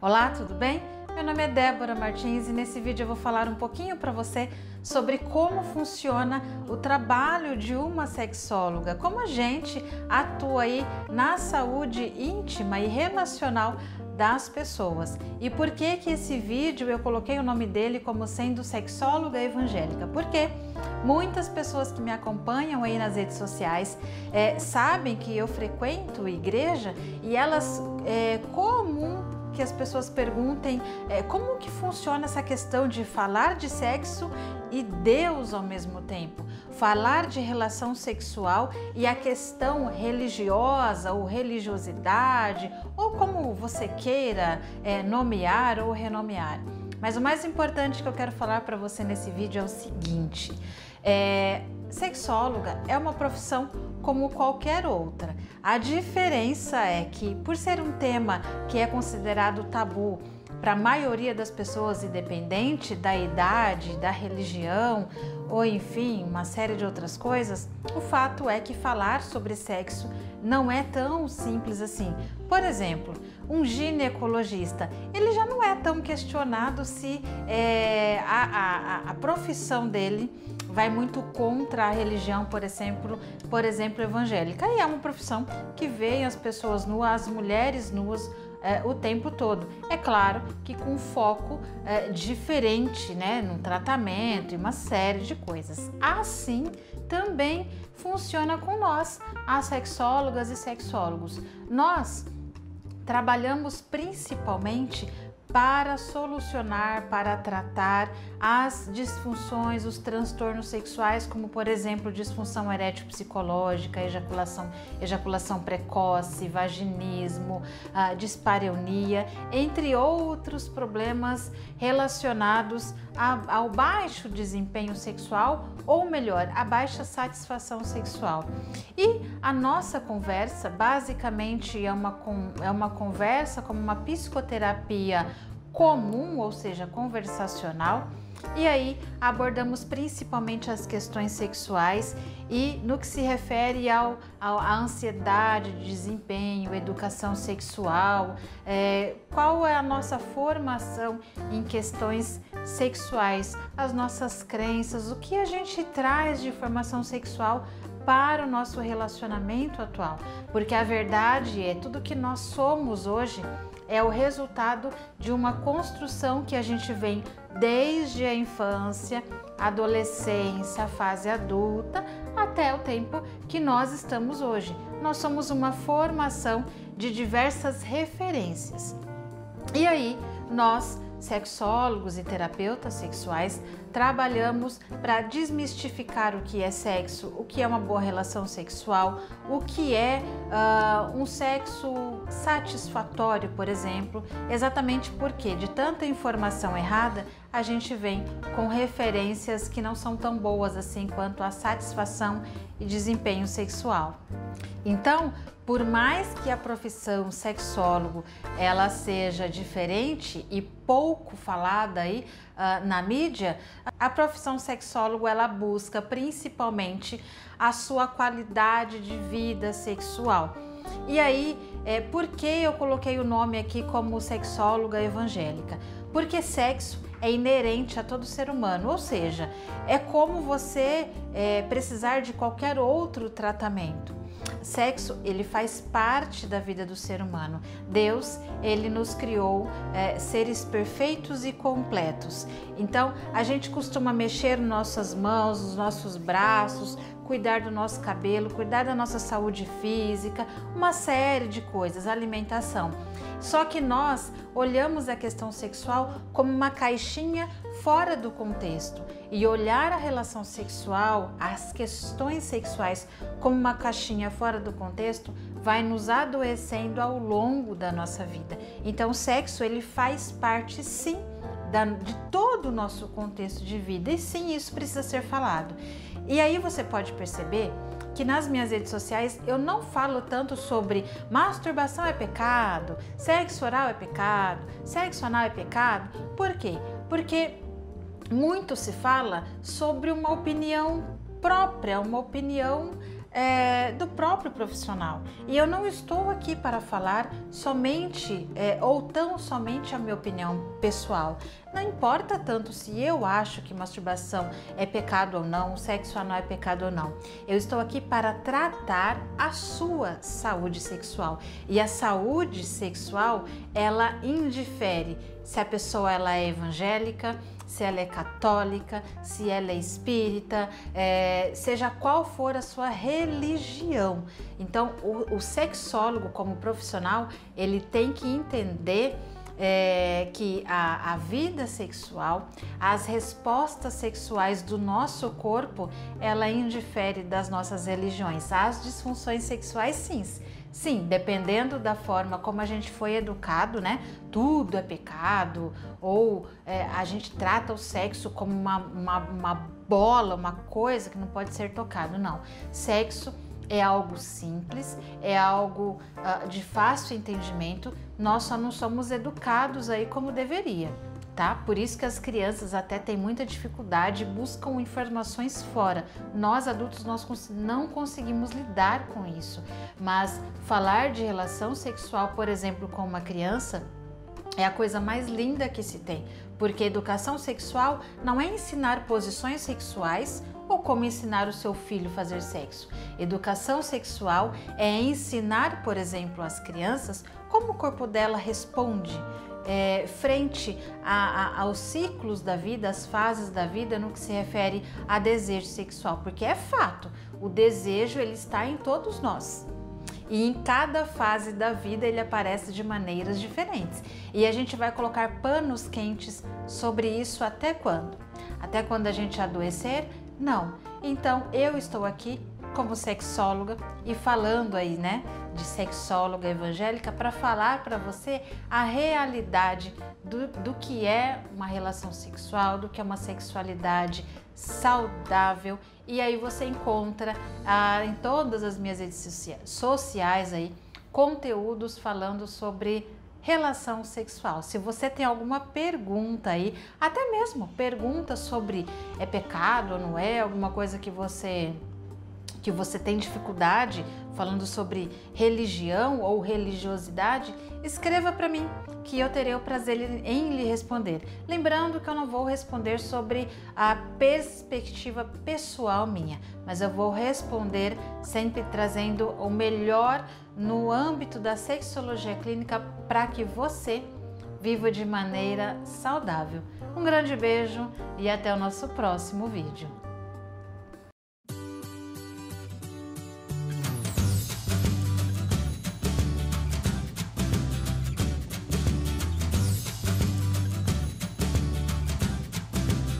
Olá, tudo bem? Meu nome é Débora Martins e nesse vídeo eu vou falar um pouquinho para você sobre como funciona o trabalho de uma sexóloga, como a gente atua aí na saúde íntima e relacional das pessoas. E por que que esse vídeo eu coloquei o nome dele como sendo sexóloga evangélica? Porque muitas pessoas que me acompanham aí nas redes sociais é, sabem que eu frequento igreja e elas é comum que as pessoas perguntem é, como que funciona essa questão de falar de sexo e Deus ao mesmo tempo, falar de relação sexual e a questão religiosa ou religiosidade ou como você queira é, nomear ou renomear. Mas o mais importante que eu quero falar para você nesse vídeo é o seguinte: é, sexóloga é uma profissão como qualquer outra. A diferença é que, por ser um tema que é considerado tabu para a maioria das pessoas, independente da idade, da religião ou enfim, uma série de outras coisas, o fato é que falar sobre sexo não é tão simples assim. Por exemplo, um ginecologista, ele já não é tão questionado se é, a, a, a profissão dele vai muito contra a religião, por exemplo, por exemplo, evangélica. E é uma profissão que vê as pessoas nuas, as mulheres nuas, é, o tempo todo. É claro que com foco é, diferente, né, no tratamento e uma série de coisas. Assim também funciona com nós, as sexólogas e sexólogos. Nós trabalhamos principalmente para solucionar, para tratar as disfunções, os transtornos sexuais, como por exemplo disfunção erétil psicológica, ejaculação, ejaculação precoce, vaginismo, dispareunia, entre outros problemas relacionados a, ao baixo desempenho sexual ou melhor, a baixa satisfação sexual. E a nossa conversa basicamente é uma, é uma conversa como uma psicoterapia comum, ou seja, conversacional. E aí abordamos principalmente as questões sexuais e no que se refere ao, ao à ansiedade de desempenho, educação sexual, é, qual é a nossa formação em questões sexuais, as nossas crenças, o que a gente traz de formação sexual para o nosso relacionamento atual, porque a verdade é tudo que nós somos hoje é o resultado de uma construção que a gente vem desde a infância, adolescência, fase adulta, até o tempo que nós estamos hoje. Nós somos uma formação de diversas referências. E aí, nós sexólogos e terapeutas sexuais trabalhamos para desmistificar o que é sexo, o que é uma boa relação sexual, o que é uh, um sexo satisfatório, por exemplo, exatamente porque de tanta informação errada a gente vem com referências que não são tão boas assim quanto a satisfação e desempenho sexual. Então, por mais que a profissão sexólogo ela seja diferente e pouco falada aí uh, na mídia, a profissão sexólogo ela busca principalmente a sua qualidade de vida sexual. E aí, é, por que eu coloquei o nome aqui como sexóloga evangélica? Porque sexo é inerente a todo ser humano, ou seja, é como você é, precisar de qualquer outro tratamento. Sexo, ele faz parte da vida do ser humano. Deus, ele nos criou é, seres perfeitos e completos. Então, a gente costuma mexer nossas mãos, os nossos braços, cuidar do nosso cabelo, cuidar da nossa saúde física, uma série de coisas, alimentação. Só que nós olhamos a questão sexual como uma caixinha fora do contexto e olhar a relação sexual, as questões sexuais como uma caixinha fora do contexto vai nos adoecendo ao longo da nossa vida. Então, o sexo ele faz parte sim da, de todo o nosso contexto de vida e sim isso precisa ser falado. E aí você pode perceber que nas minhas redes sociais eu não falo tanto sobre masturbação é pecado, sexo oral é pecado, sexo anal é pecado. Por quê? Porque muito se fala sobre uma opinião própria, uma opinião é, do próprio profissional. E eu não estou aqui para falar somente é, ou tão somente a minha opinião pessoal. Não importa tanto se eu acho que masturbação é pecado ou não, sexo anal é pecado ou não. Eu estou aqui para tratar a sua saúde sexual. E a saúde sexual, ela indifere se a pessoa ela é evangélica, se ela é católica, se ela é espírita, é, seja qual for a sua religião. Então, o, o sexólogo, como profissional, ele tem que entender é, que a, a, vida sexual, as respostas sexuais do nosso corpo, ela indifere das nossas religiões. As disfunções sexuais, sim. Sim, dependendo da forma como a gente foi educado, né? Tudo é pecado, ou é, a gente trata o sexo como uma, uma, uma bola, uma coisa que não pode ser tocado. Não. Sexo é algo simples, é algo uh, de fácil entendimento, nós só não somos educados aí como deveria, tá? Por isso que as crianças até têm muita dificuldade, buscam informações fora. Nós adultos nós não conseguimos lidar com isso, mas falar de relação sexual, por exemplo, com uma criança, é a coisa mais linda que se tem, porque educação sexual não é ensinar posições sexuais ou como ensinar o seu filho a fazer sexo. Educação sexual é ensinar, por exemplo, às crianças como o corpo dela responde é, frente a, a, aos ciclos da vida, às fases da vida no que se refere a desejo sexual, porque é fato, o desejo ele está em todos nós. E em cada fase da vida ele aparece de maneiras diferentes. E a gente vai colocar panos quentes sobre isso até quando? Até quando a gente adoecer? Não. Então eu estou aqui como sexóloga e falando aí, né, de sexóloga evangélica para falar para você a realidade do, do que é uma relação sexual, do que é uma sexualidade saudável. E aí você encontra ah, em todas as minhas redes sociais aí conteúdos falando sobre relação sexual. Se você tem alguma pergunta aí, até mesmo pergunta sobre é pecado ou não é, alguma coisa que você que você tem dificuldade falando sobre religião ou religiosidade, escreva para mim que eu terei o prazer em lhe responder. Lembrando que eu não vou responder sobre a perspectiva pessoal minha, mas eu vou responder sempre trazendo o melhor no âmbito da sexologia clínica para que você viva de maneira saudável. Um grande beijo e até o nosso próximo vídeo.